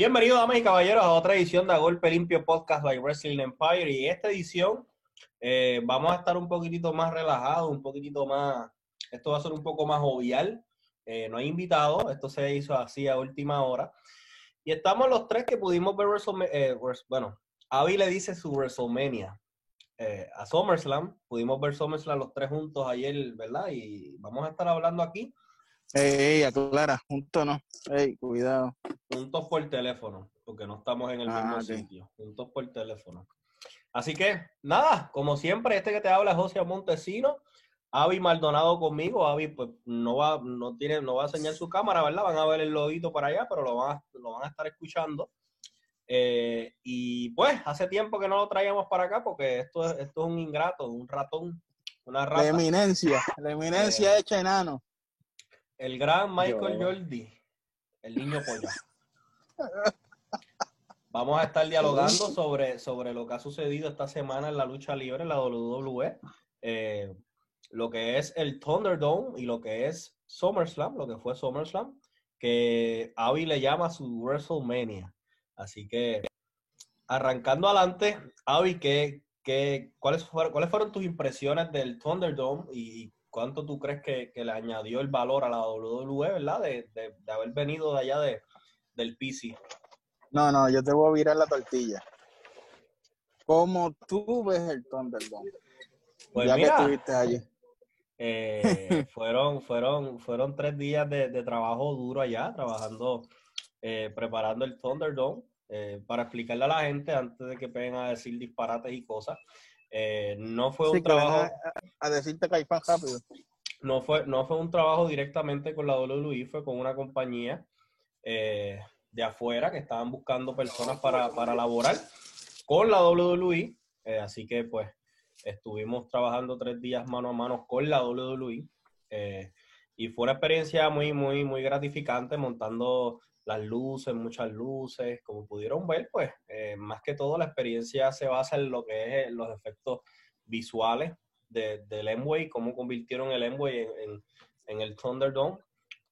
Bienvenidos, damas y caballeros, a otra edición de Golpe Limpio Podcast by Wrestling Empire. Y esta edición eh, vamos a estar un poquitito más relajados, un poquitito más. Esto va a ser un poco más jovial. Eh, no hay invitados, esto se hizo así a última hora. Y estamos los tres que pudimos ver WrestleMania. Eh, bueno, Avi le dice su WrestleMania a SummerSlam. Pudimos ver SummerSlam los tres juntos ayer, ¿verdad? Y vamos a estar hablando aquí Ey, aclara, juntos no. Ey, cuidado. Juntos por teléfono, porque no estamos en el mismo ah, sitio. Juntos por teléfono. Así que, nada, como siempre, este que te habla es José Montesino. Avi Maldonado conmigo. Avi, pues, no va, no tiene, no va a enseñar su cámara, ¿verdad? Van a ver el logito para allá, pero lo van a, lo van a estar escuchando. Eh, y pues, hace tiempo que no lo traíamos para acá porque esto, esto es un ingrato, un ratón, una rata. La eminencia, la eminencia eh, hecha enano. El gran Michael Jordi, el niño polla. Vamos a estar dialogando sobre, sobre lo que ha sucedido esta semana en la lucha libre, en la WWE, eh, lo que es el Thunderdome y lo que es SummerSlam, lo que fue SummerSlam, que Avi le llama su WrestleMania. Así que, arrancando adelante, Avi, ¿qué, qué, cuáles, fueron, ¿cuáles fueron tus impresiones del Thunderdome y ¿cuánto tú crees que, le añadió el valor a la WWE, verdad? De, haber venido de allá de, del PC. No, no, yo te voy a virar la tortilla. ¿Cómo tú ves el Thunderdome? Pues ya que estuviste allí. Eh, fueron, fueron, fueron tres días de, trabajo duro allá, trabajando, eh, preparando el Thunderdome. Eh, para explicarle a la gente antes de que vengan a decir disparates y cosas. Eh, no fue un trabajo. A, decirte rápido. No fue, no fue un trabajo directamente con la WWE, fue con una compañía eh, de afuera que estaban buscando personas para, para laborar con la WWE. Eh, así que, pues, estuvimos trabajando tres días mano a mano con la WWE. y fue una experiencia muy, muy, muy gratificante montando las luces, muchas luces, como pudieron ver, pues eh, más que todo la experiencia se basa en lo que es los efectos visuales de, del Emway, cómo convirtieron el Emway en, en, el Thunderdome.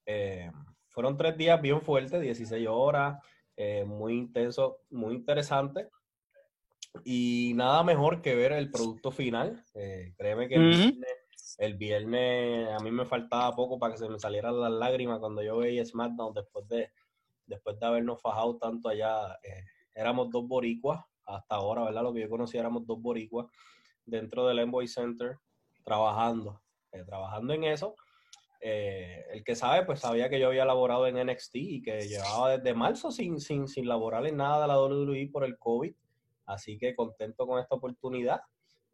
Eh, fueron tres días bien fuertes, 16 horas, eh, muy intenso, muy interesante. Y nada mejor que ver el producto final. créeme que el, viernes, el, viernes, a mí me faltaba poco para que se me salieran las lágrimas cuando yo veía SmackDown después de, después de habernos fajado tanto allá, eh, éramos dos boricuas, hasta ahora, ¿verdad? Lo que yo conocía éramos dos boricuas dentro del Envoy Center trabajando, eh, trabajando en eso. Eh, el que sabe, pues sabía que yo había laborado en NXT y que llevaba desde marzo sin, sin, sin laborar en nada de la WWE por el COVID. Así que contento con esta oportunidad.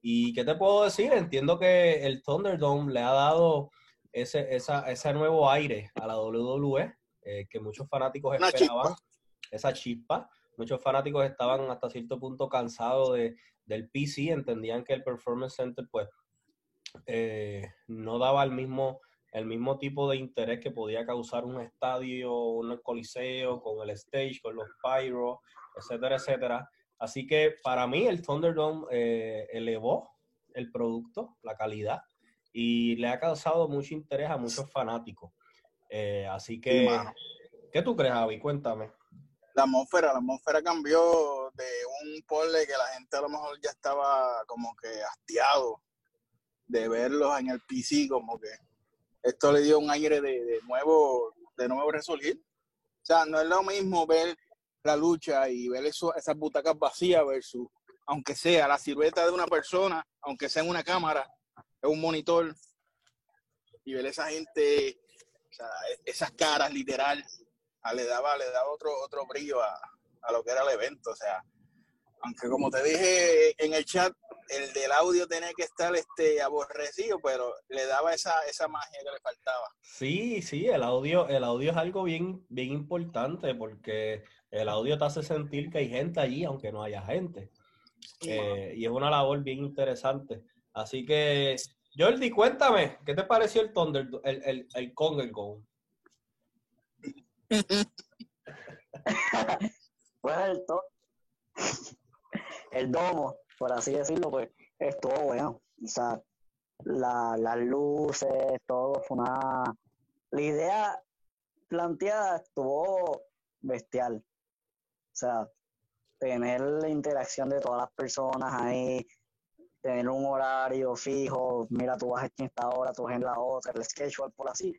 ¿Y qué te puedo decir? Entiendo que el Thunderdome le ha dado ese, esa, ese nuevo aire a la WWE. Eh, que muchos fanáticos esperaban, esa chispa. Muchos fanáticos estaban hasta cierto punto cansados de, del PC, entendían que el Performance Center pues eh, no daba el mismo, el mismo tipo de interés que podía causar un estadio, un coliseo, con el stage, con los pyro, etcétera, etcétera. Así que para mí el Thunderdome eh, elevó el producto, la calidad, y le ha causado mucho interés a muchos fanáticos. Eh, así que, ¿qué tú crees, Javi? Cuéntame. La atmósfera, la atmósfera cambió de un pole que la gente a lo mejor ya estaba como que hastiado de verlos en el PC, como que esto le dio un aire de, nuevo, de nuevo resurgir. O sea, no es lo mismo ver la lucha y ver eso, esas butacas vacías versus, aunque sea la silueta de una persona, aunque sea en una cámara, es un monitor, y ver esa gente e, esas caras literal ah, le daba, le daba otro, otro brillo a, lo que era el evento. O sea, aunque como te dije en el chat, el del audio tenía que estar este aborrecido, pero le daba esa, esa magia que le faltaba. Sí, sí, el audio, el audio es algo bien, bien importante porque el audio te hace sentir que hay gente allí, aunque no haya gente. Eh, y es una labor bien interesante. Así que Jordi, cuéntame, ¿qué te pareció el Thunder, el, el, el el Go? pues el, el domo, por así decirlo, pues estuvo bueno. O sea, la, las luces, todo fue una... La idea planteada estuvo bestial. sea, tener la interacción de todas las personas ahí, tener un horario fijo, mira, tú vas en esta hora, tú vas en la otra, el schedule por así.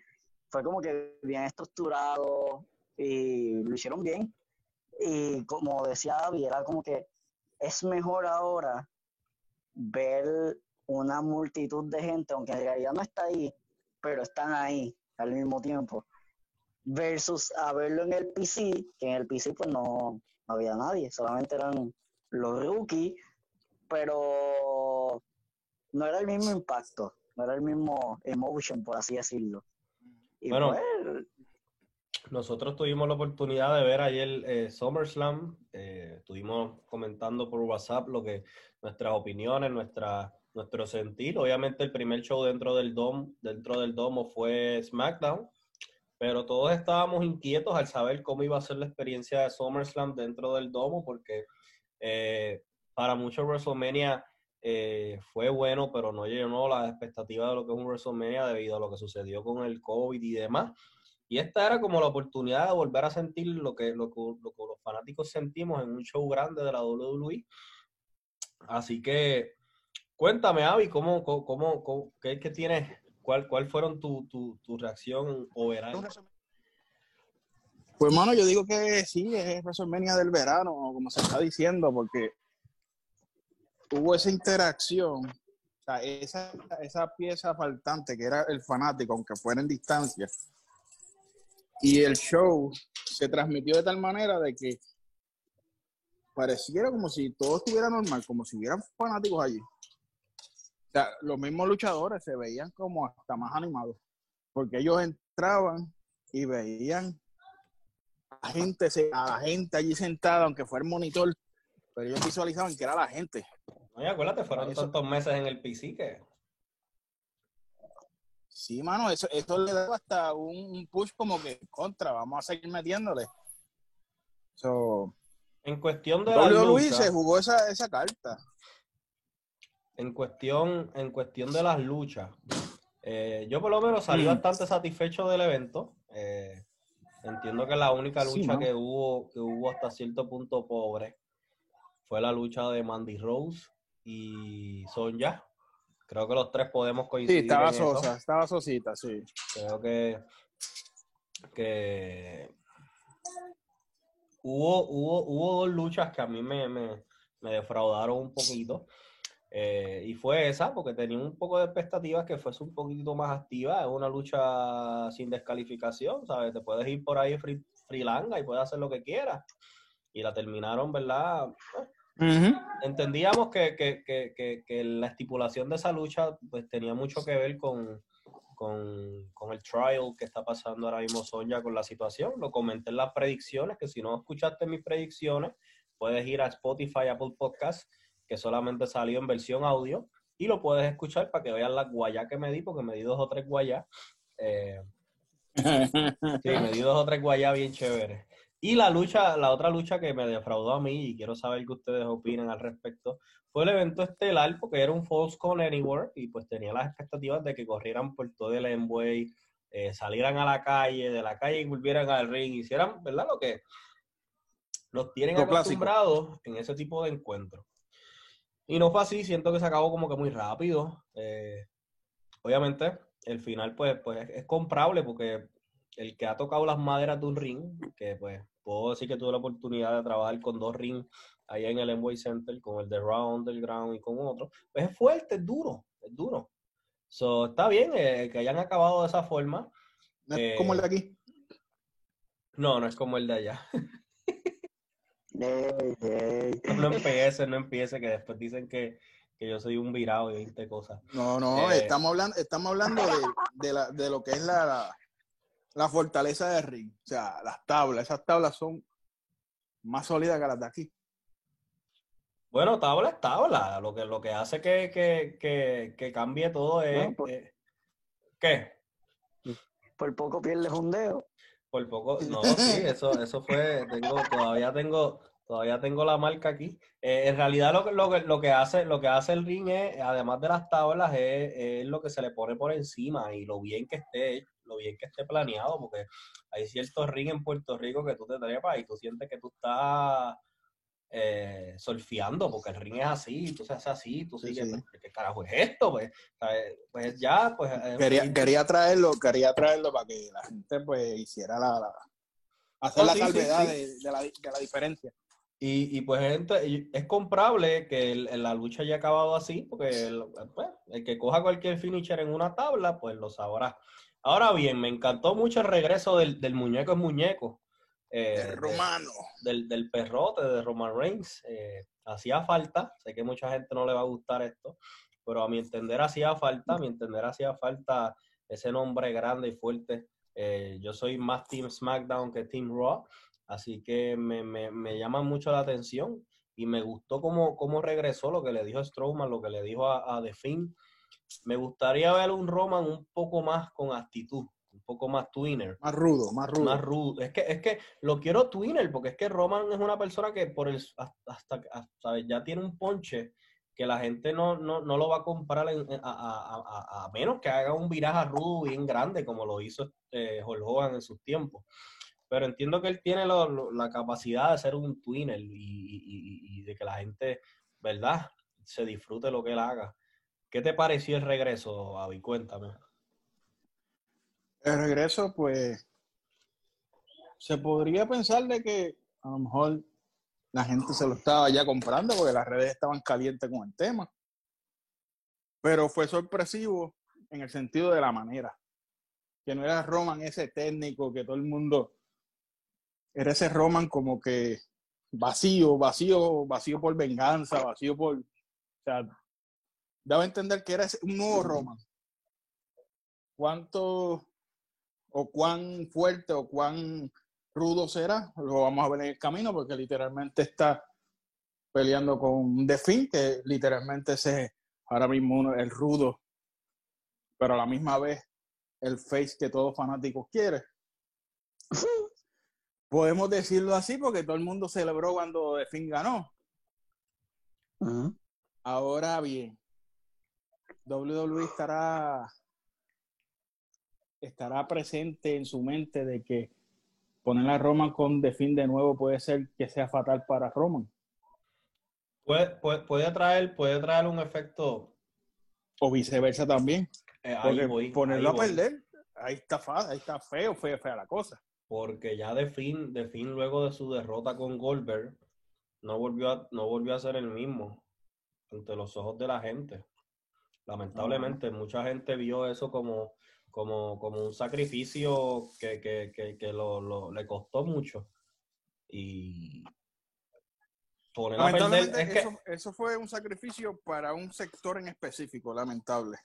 Fue como que bien estructurado y lo hicieron bien. Y como decía David, era como que es mejor ahora ver una multitud de gente, aunque en realidad no está ahí, pero están ahí al mismo tiempo, versus a verlo en el PC, que en el PC pues no, había nadie, solamente eran los rookies, pero no era el mismo impacto, no era el mismo emotion, por así decirlo. Y bueno, pues, nosotros tuvimos la oportunidad de ver ayer eh, SummerSlam, eh, estuvimos comentando por WhatsApp lo que nuestras opiniones, nuestra, nuestro sentir. Obviamente el primer show dentro del dom, dentro del domo fue SmackDown, pero todos estábamos inquietos al saber cómo iba a ser la experiencia de SummerSlam dentro del domo, porque eh, para muchos WrestleMania eh, fue bueno, pero no llenó las expectativas de lo que es un WrestleMania debido a lo que sucedió con el COVID y demás. Y esta era como la oportunidad de volver a sentir lo que, lo lo que los fanáticos sentimos en un show grande de la WWE. Así que cuéntame, Avi, ¿cómo, cómo, cómo, qué, que tienes ¿Cuál, cuál fueron tu, tu, tu reacción o verano? Pues, mano, yo digo que sí, es WrestleMania del verano, como se está diciendo, porque tuvo esa interacción, o sea, esa, esa pieza faltante que era el fanático, aunque fuera en distancia, y el show se transmitió de tal manera de que pareciera como si todo estuviera normal, como si hubieran fanáticos allí sea, los mismos luchadores se veían como hasta más animados, porque ellos entraban y veían a gente, a la gente allí sentada, aunque fuera el monitor, pero ellos visualizaban que era la gente. Oye, acuérdate, fueron tantos meses en el PC que... Sí, mano, eso, eso le daba hasta un, push como que contra, vamos a seguir metiéndole. en cuestión de la lucha, se jugó esa, esa carta en cuestión, en cuestión de las luchas, eh, yo por lo menos salí mm. bastante satisfecho del evento. Eh, entiendo que la única lucha que hubo, que hubo hasta cierto punto pobre fue la lucha de Mandy Rose y Sonja. Creo que los tres podemos coincidir. Sí, estaba sosa, estaba sosita, sí. Creo que, que hubo, hubo, hubo dos luchas que a mí me, me, me defraudaron un poquito. Eh, y fue esa, porque tenía un poco de expectativas que fuese un poquito más activa. Es una lucha sin descalificación, ¿sabes? Te puedes ir por ahí free, y puedes hacer lo que quieras. Y la terminaron, ¿verdad? Entendíamos que, que, que, que, la estipulación de esa lucha pues tenía mucho que ver con, con, con, el trial que está pasando ahora mismo Sonia con la situación. Lo comenté en las predicciones, que si no escuchaste mis predicciones, puedes ir a Spotify, Apple Podcasts que solamente salió en versión audio y lo puedes escuchar para que vean las guayas que me di, porque me di dos o tres guayas. Eh, sí, me di dos o tres guayas bien chéveres. Y la lucha, la otra lucha que me defraudó a mí, y quiero saber qué ustedes opinan al respecto, fue el evento estelar, porque era un False Con Anywhere, y pues tenía las expectativas de que corrieran por todo el Enway, eh, salieran a la calle, de la calle y volvieran al ring, hicieran, ¿verdad? Lo que nos tienen acostumbrados en ese tipo de encuentros. Y no fue así, siento que se acabó como que muy rápido. Eh, obviamente, el final pues, pues es comprable porque el que ha tocado las maderas de un ring, que pues puedo decir que tuve la oportunidad de trabajar con dos rings allá en el Enway Center, con el de Raw Underground y con otro, pues es fuerte, es duro, es duro. So, está bien eh, que hayan acabado de esa forma. ¿No es como el de aquí? No, no es como el de allá. No empiece, no empiece, que después dicen que, yo soy un virado y 20 cosas. No, no, eh, estamos hablando, estamos hablando de, lo que es la, la, fortaleza de ring. O sea, las tablas, esas tablas son más sólidas que las de aquí. Bueno, tabla es tabla. Lo que, lo que hace que, cambie todo es. Eh, ¿Qué? Por poco pierdes un dedo. Por poco, no, sí, eso, eso fue, tengo, todavía tengo, Todavía tengo la marca aquí. Eh, en realidad lo, que- lo, que- lo, que hace, lo que hace el ring es, además de las tablas, es, es lo que se le pone por encima y lo bien que esté, lo bien que esté planeado, porque hay ciertos ring en Puerto Rico que tú te trepas y tú sientes que tú estás eh, surfeando, porque el ring es así, tú se hace así, tú Sí, sigues, sí. ¿qué carajo es esto? Pues, pues ya, pues... eh, Quería, quería traerlo, quería traerlo para que la gente pues hiciera la, la- hacer No, la sí, salvedad. De, de la, de la diferencia. Y, y pues gente, es comprable que el- la lucha haya acabado así, porque el, pues, el que coja cualquier finisher en una tabla, pues lo sabrá. Ahora bien, me encantó mucho el regreso del, del muñeco es muñeco, eh, de- romano. del, del perrote de Roman Reigns. eh, hacía falta, sé que mucha gente no le va a gustar esto, pero a mi entender hacía falta, a mi entender hacía falta ese nombre grande y fuerte. Eh, yo soy más Team SmackDown que Team Raw, así que me, me, me llama mucho la atención y me gustó cómo, cómo regresó lo que le dijo Strowman, lo que le dijo a, a The Finn. Me gustaría ver un Roman un poco más con actitud, un poco más twinner Más rudo, más rudo. más rudo. Es que, es que lo quiero twinner, porque es que Roman es una persona que por el hasta, hasta- ya tiene un ponche que la gente no, no, no lo va a comprar en- a, a- a- a menos que haga un viraje rudo bien grande como lo hizo eh, Hulk Hogan en sus tiempos. Pero entiendo que él tiene lo- lo- la capacidad de ser un twinner y- y de que la gente, ¿verdad? Se disfrute lo que él haga. ¿Qué te pareció el regreso, Avi? Cuéntame. El regreso, pues, se podría pensar de que a lo mejor la gente se lo estaba ya comprando porque las redes estaban calientes con el tema. Pero fue sorpresivo en el sentido de la manera. Que no era Roman ese técnico que todo el mundo... Era ese Roman como que vacío, vacío, vacío por venganza, vacío por... O sea, daba a entender que era un nuevo Roman. ¿Cuánto o cuán fuerte o cuán rudo será? Lo vamos a ver en el camino porque literalmente está peleando con The Finn, que literalmente es ahora mismo el rudo, pero a la misma vez el face que todos fanáticos quieren. Podemos decirlo así porque todo el mundo celebró cuando The Finn ganó. Ujú. Ahora bien, WWE estará estará presente en su mente de que poner a Roman con The Finn de nuevo puede ser que sea fatal para Roman Puede, puede, puede traer, puede traer un efecto. o viceversa también. eh, ahí Porque voy, ponerlo a perder, ahí está ahí está feo, feo, fea la cosa. Porque ya de fin, de fin luego de su derrota con Goldberg, no volvió a, no volvió a ser el mismo ante los ojos de la gente. Lamentablemente, mucha gente vio eso como, como, como un sacrificio que, que, que, que lo, lo- le costó mucho. Y poner a perder, es eso, eso fue un sacrificio para un sector en específico, lamentable.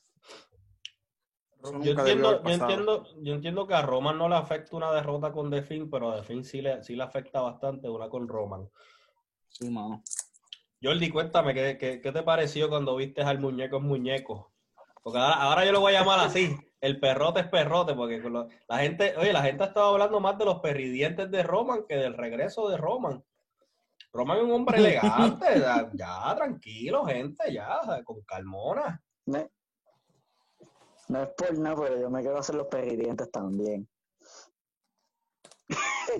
Yo entiendo, yo entiendo, yo entiendo que a Roman no le afecta una derrota con The Finn, pero a The Finn sí le, sí le afecta bastante una con Roman. Sí, mano. Jordi, cuéntame, ¿qué, qué, qué te pareció cuando viste al muñeco es muñeco? Porque ahora, ahora yo lo voy a llamar así, el perrote es perrote, porque con lo- la gente, oye, la gente ha estado hablando más de los perridientes de Roman que del regreso de Roman. Roman es un hombre elegante, ya, ya, tranquilo, gente, ya, con calmona. No es por nada, pero yo me quiero hacer los perridientes también.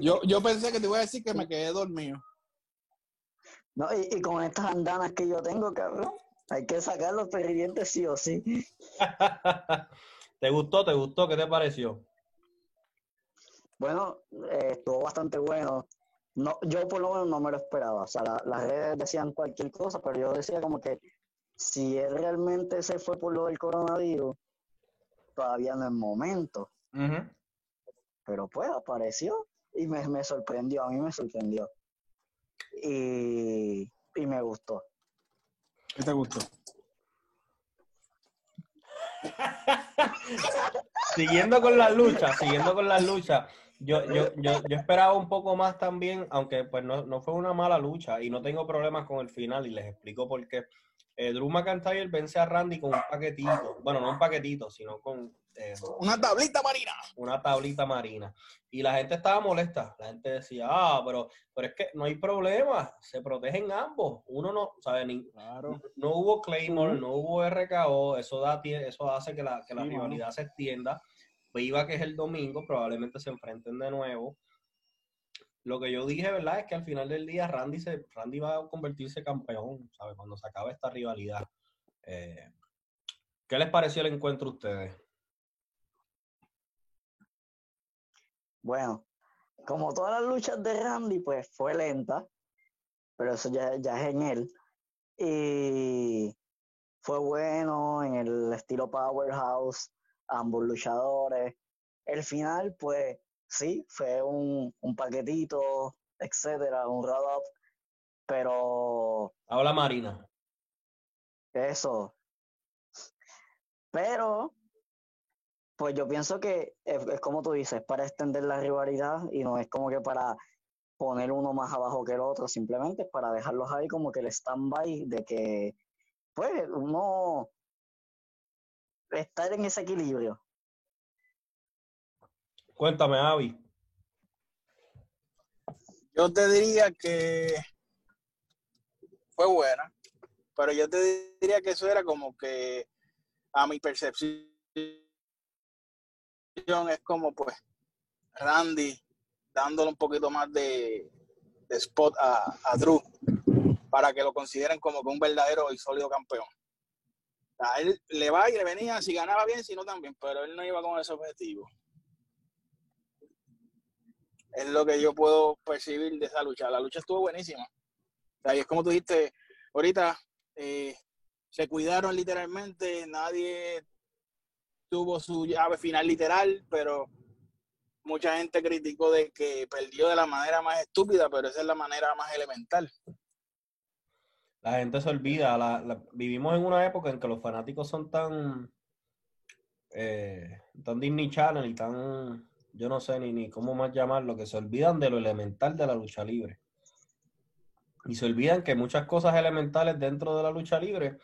Yo, yo pensé que te iba a decir que me quedé dormido. No, y, y con estas andanas que yo tengo, cabrón, hay que sacar los perridientes sí o sí. ¿Te gustó? ¿Te gustó? ¿Qué te pareció? Bueno, eh, estuvo bastante bueno. No, yo por lo menos no me lo esperaba. O sea, la- las redes decían cualquier cosa, pero yo decía como que si él realmente se fue por lo del coronavirus, todavía no es momento. Pero pues apareció y me, me sorprendió, a mí me sorprendió. Y, y me gustó. ¿Qué te gustó? siguiendo con las luchas, siguiendo con las luchas, Yo, yo, yo, yo esperaba un poco más también, aunque pues no, no fue una mala lucha y no tengo problemas con el final y les explico por qué. Eh, Drew McIntyre vence a Randy con un paquetito, bueno, no un paquetito, sino con eh, Una tablita marina. una tablita marina. Y la gente estaba molesta. La gente decía, ah, pero, pero es que no hay problema, se protegen ambos. Uno no, ¿sabes? Ni- Claro. no hubo Claymore, no hubo RKO, eso, da, eso hace que la, que la Sí, mano. rivalidad se extienda. Viva que es el domingo, probablemente se enfrenten de nuevo. Lo que yo dije, ¿verdad? Es que al final del día Randy, se, Randy va a convertirse campeón, ¿sabes? Cuando se acabe esta rivalidad. Eh, ¿Qué les pareció el encuentro a ustedes? Bueno, como todas las luchas de Randy, pues fue lenta, pero eso ya, ya es en él. Y fue bueno en el estilo Powerhouse, ambos luchadores. El final, pues sí, fue un, un paquetito, etcétera, un roll-up, pero Habla Marina. eso. Pero, pues yo pienso que es, es como tú dices, para extender la rivalidad y no es como que para poner uno más abajo que el otro, simplemente es para dejarlos ahí como que el stand-by de que, pues, uno estar en ese equilibrio. Cuéntame, Avi. Yo te diría que fue buena, pero yo te diría que eso era como que a mi percepción es como pues Randy dándole un poquito más de, spot a, Drew para que lo consideren como que un verdadero y sólido campeón. A él le va y le venía, si ganaba bien, si no también, pero él no iba con ese objetivo. Es lo que yo puedo percibir de esa lucha. La lucha estuvo buenísima. O sea, es como tú dijiste ahorita, eh, se cuidaron literalmente, nadie tuvo su llave final literal, pero mucha gente criticó de que perdió de la manera más estúpida, pero esa es la manera más elemental. La gente se olvida. vivimos en una época en que los fanáticos son tan, eh, tan Disney y tan, yo no sé ni, ni cómo más llamarlo, que se olvidan de lo elemental de la lucha libre. Y se olvidan que muchas cosas elementales dentro de la lucha libre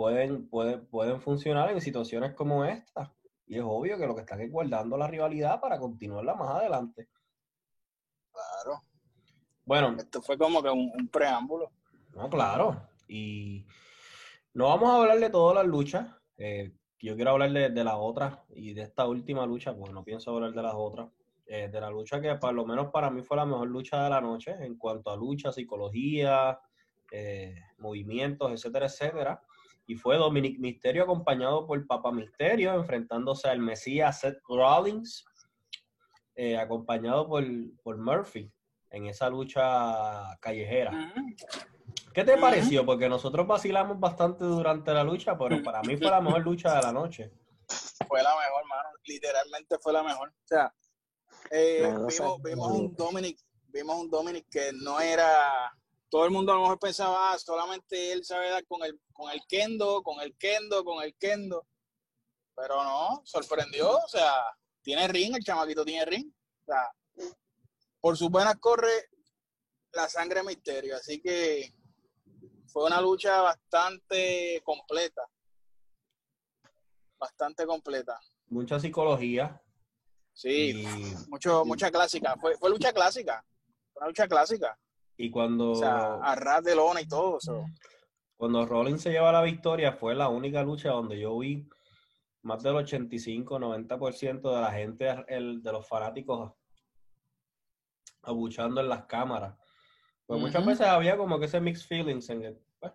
pueden, pueden, pueden funcionar en situaciones como esta. Y es obvio que lo que están es guardando la rivalidad para continuarla más adelante. Claro. Bueno, Esto fue como que un, un preámbulo. No, claro. Y no vamos a hablar de todas las luchas. eh, yo quiero hablar de, de la otra y de esta última lucha, porque no pienso hablar de las otras. Eh, de la lucha que por lo menos para mí fue la mejor lucha de la noche en cuanto a lucha, psicología, eh, movimientos, etcétera, etcétera. Y fue Dominic Misterio acompañado por Papa Misterio enfrentándose al Mesías Seth Rollins, eh, acompañado por, por Murphy en esa lucha callejera. ¿Qué te Ujú. pareció? Porque nosotros vacilamos bastante durante la lucha, pero para mí fue la mejor lucha de la noche. Fue la mejor, mano. Literalmente fue la mejor. O sea, eh, vimos, vimos un Dominic, vimos un Dominic que no era. Todo el mundo a lo mejor pensaba, ah, solamente él sabe dar con el, con el kendo, con el kendo, con el kendo. Pero no, sorprendió. O sea, tiene ring, el chamaquito tiene ring. O sea, por sus buenas corre la sangre misterio. Así que fue una lucha bastante completa. Bastante completa. Mucha psicología. Sí, Y, mucho, mucha clásica. Fue, fue lucha clásica. Fue una lucha clásica. Y cuando, O sea, a ras de lona y todo. eso. cuando Rollins se lleva la victoria, fue la única lucha donde yo vi más del 85-90% de la gente, el- de los fanáticos, abuchando en las cámaras. Pues muchas veces había como que ese mixed feelings en el, pues,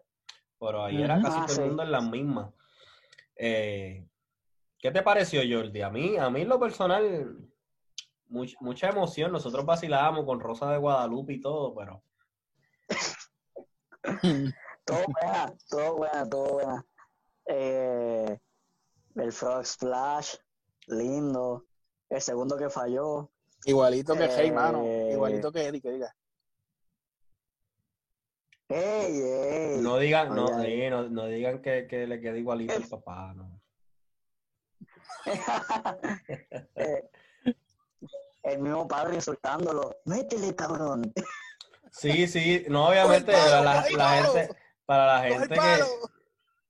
pero ahí era casi Ah, todo el sí. mundo en las mismas. Eh, ¿Qué te pareció, Jordi? A mí, a mí en lo personal, much- mucha emoción. Nosotros vacilábamos con Rosa de Guadalupe y todo, pero Todo buena, todo buena, todo buena. Eh, el Frog Splash, lindo. El segundo que falló. Igualito que Hey, Eh, mano. Igualito que Eddie, que diga. ¡Ey, ey! no digan, no, Ay, ay. sí, no, no digan que, que le queda igualito el papá, no. Eh, el mismo padre insultándolo. Métele, cabrón. Sí, sí, no, obviamente palo, la, la- la gente, para la gente que,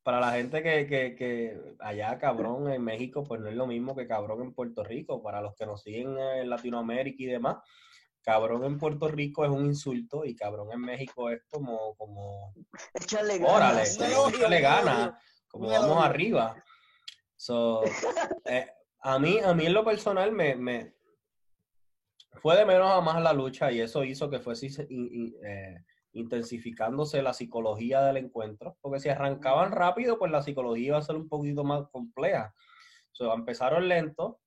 para la gente que, que, que allá cabrón en México, pues no es lo mismo que cabrón en Puerto Rico. Para los que nos siguen en Latinoamérica y demás, cabrón en Puerto Rico es un insulto y cabrón en México es como, como, Échale órale, ganas. Elogio, échale ganas, como vamos arriba. So, eh, a mí, a mí en lo personal me, me fue de menos a más la lucha y eso hizo que fuese eh, intensificándose la psicología del encuentro, porque si arrancaban rápido, pues la psicología iba a ser un poquito más compleja. So, empezaron lento,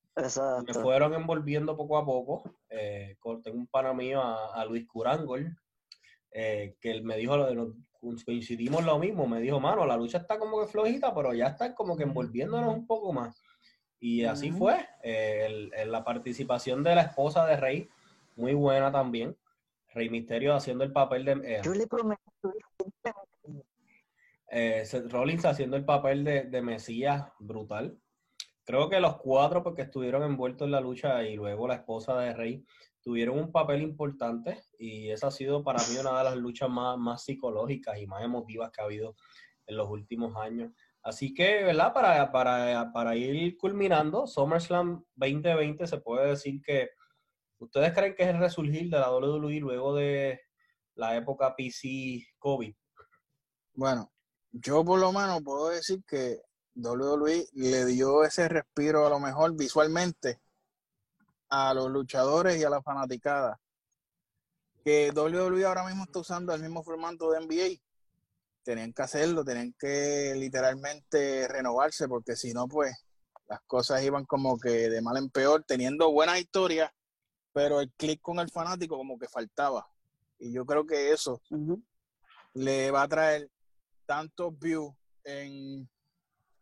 me fueron envolviendo poco a poco. Eh, tengo un pana mío, a, a Luis Curangol, eh, que él me dijo, lo de los- coincidimos lo mismo, me dijo, mano, la lucha está como que flojita, pero ya está como que envolviéndonos un poco más. Y así Ujú. fue. Eh, el- el- la participación de la esposa de Rey, muy buena también. Rey Misterio haciendo el papel de... eh, Yo le prometo. eh, Seth Rollins haciendo el papel de, de Mesías brutal. Creo que los cuatro, porque estuvieron envueltos en la lucha y luego la esposa de Rey, tuvieron un papel importante y esa ha sido para mí una de las luchas más, más psicológicas y más emotivas que ha habido en los últimos años. Así que, ¿verdad? Para, para, para ir culminando, SummerSlam 2020 se puede decir que ¿ustedes creen que es el resurgir de la WWE luego de la época PC COVID? Bueno, yo por lo menos puedo decir que WWE le dio ese respiro a lo mejor visualmente a los luchadores y a la fanaticada. Que WWE ahora mismo está usando el mismo formato de NBA. Tenían que hacerlo, tenían que literalmente renovarse, porque si no, pues las cosas iban como que de mal en peor, teniendo buenas historias, pero el clic con el fanático como que faltaba. Y yo creo que eso le va a traer tantos views en,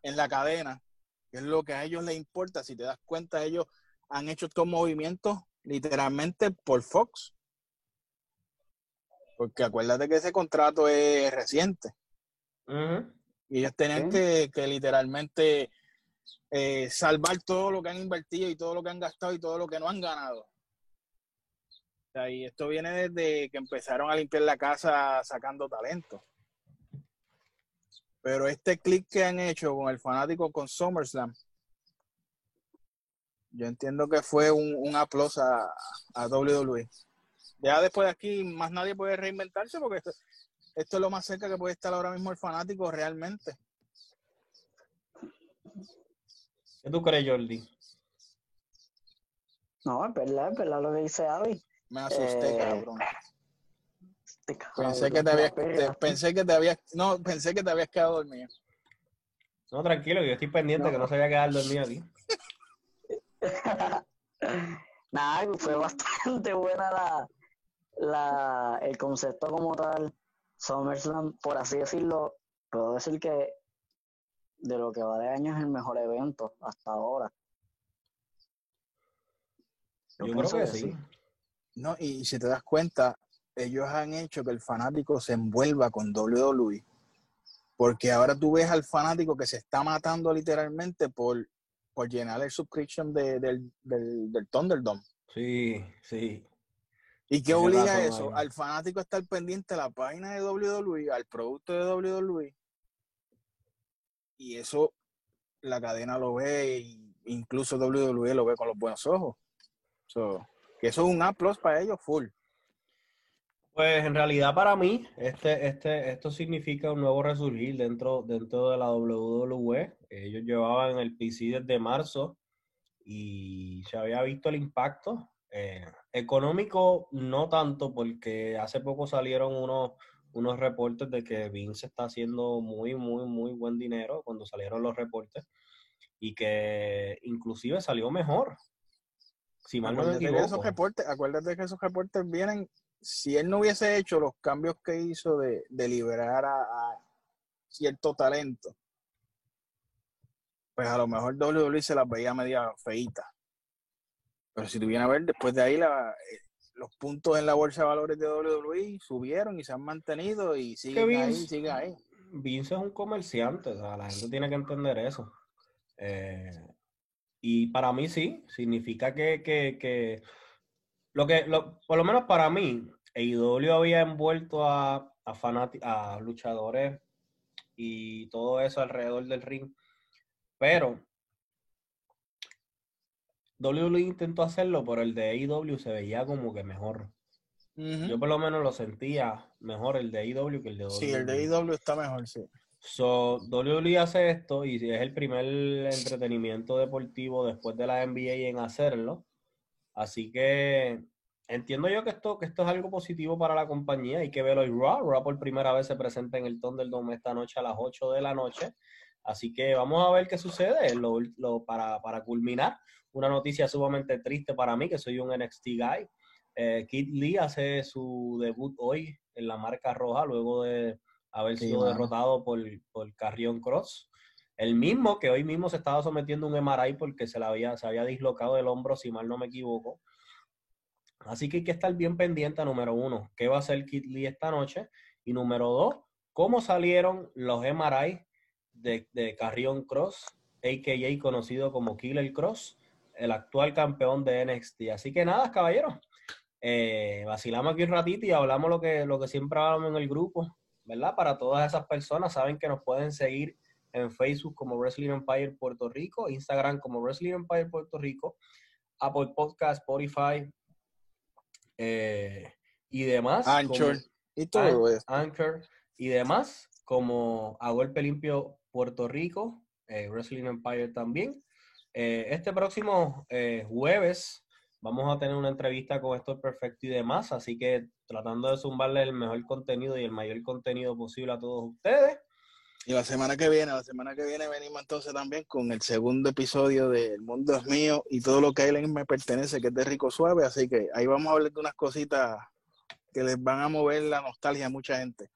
en la cadena, que es lo que a ellos les importa. Si te das cuenta, ellos han hecho estos movimientos literalmente por Fox. Porque acuérdate que ese contrato es reciente. Y ellos tenían Sí. que, que literalmente eh, salvar todo lo que han invertido y todo lo que han gastado y todo lo que no han ganado. O sea, y esto viene desde que empezaron a limpiar la casa sacando talento. Pero este click que han hecho con el fanático con SummerSlam, yo entiendo que fue un, un aplauso a, a WWE. Ya después de aquí, más nadie puede reinventarse porque esto, esto es lo más cerca que puede estar ahora mismo el fanático realmente. ¿Qué tú crees, Jordi? No, es verdad, es verdad lo que dice Avi. Me asusté, Eh, cabrón. Este cabrón, Pensé que te habías, te- pensé que te habías, no, pensé que te habías quedado dormido. No, tranquilo, que yo estoy pendiente No. que no se vaya a quedar dormido aquí. Nada, fue bastante buena la, la, el concepto como tal. SummerSlam, por así decirlo, puedo decir que de lo que va de año es el mejor evento hasta ahora. Yo, creo que sí. No, y si te das cuenta, ellos han hecho que el fanático se envuelva con WWE. Porque ahora tú ves al fanático que se está matando literalmente por, por llenar el subscription de- del, del, del Thunderdome. Sí, sí. ¿Y qué obliga razón eso? Al fanático a estar pendiente a la página de WWE, al producto de WWE. Y eso la cadena lo ve, e incluso WWE lo ve con los buenos ojos. So, que eso es un A plus para ellos, full. Pues en realidad para mí, este, este, esto significa un nuevo resurgir dentro, dentro de la WWE. Ellos llevaban el PC desde marzo y se había visto el impacto. Eh, económico no tanto, porque hace poco salieron unos, unos reportes de que Vince está haciendo muy, muy, muy buen dinero cuando salieron los reportes y que inclusive salió mejor. Si mal no me esos reportes, acuérdate que esos reportes vienen, si él no hubiese hecho los cambios que hizo de, de liberar a, a cierto talento, pues a lo mejor WWE se las veía media feita. Pero si tú vienes a ver, después de ahí la, eh, los puntos en la bolsa de valores de WWE subieron y se han mantenido y siguen ahí, siguen ahí. Vince es un comerciante, o sea, la gente tiene que entender eso. Eh, y para mí sí, significa que, que, que lo que, lo, por lo menos para mí, AEW había envuelto a, a, a luchadores y todo eso alrededor del ring, pero WWE intentó hacerlo, pero el de AEW se veía como que mejor. Yo por lo menos lo sentía mejor el de AEW que el de WWE. Sí, el de AEW está mejor, sí. So, WWE hace esto y es el primer entretenimiento deportivo después de la NBA en hacerlo. Así que entiendo yo que esto, que esto es algo positivo para la compañía. Hay que verlo hoy Raw. Raw por primera vez se presenta en el Thunderdome esta noche a las 8 de la noche. Así que vamos a ver qué sucede. Lo, para, para, culminar, una noticia sumamente triste para mí, que soy un NXT guy. Eh, Kid Lee hace su debut hoy en la marca roja, luego de haber sido derrotado por, por Carrion Cross. El mismo que hoy mismo se estaba sometiendo a un MRI porque se, le había, se había dislocado el hombro, si mal no me equivoco. Así que hay que estar bien pendiente, número uno, qué va a hacer Kid Lee esta noche. Y número dos, cómo salieron los MRI de, de Carrion Cross, a.k.a. conocido como Killer Cross, el actual campeón de NXT. Así que nada, caballeros. Eh, vacilamos aquí un ratito y hablamos lo que, lo que siempre hablamos en el grupo, ¿verdad? Para todas esas personas, saben que nos pueden seguir en Facebook como Wrestling Empire Puerto Rico, Instagram como Wrestling Empire Puerto Rico, Apple Podcast, Spotify eh, y demás. Anchor y todo eso. Anchor y demás, como A Golpe Limpio Puerto Rico, eh, Wrestling Empire también. Eh, este próximo jueves vamos a tener una entrevista con Esto Perfecto y demás, así que tratando de zumbarle el mejor contenido y el mayor contenido posible a todos ustedes. Y la semana que viene, la semana que viene venimos entonces también con el segundo episodio de El Mundo es Mío y todo lo que a él me pertenece, que es de Rico Suave. Así que ahí vamos a hablar de unas cositas que les van a mover la nostalgia a mucha gente.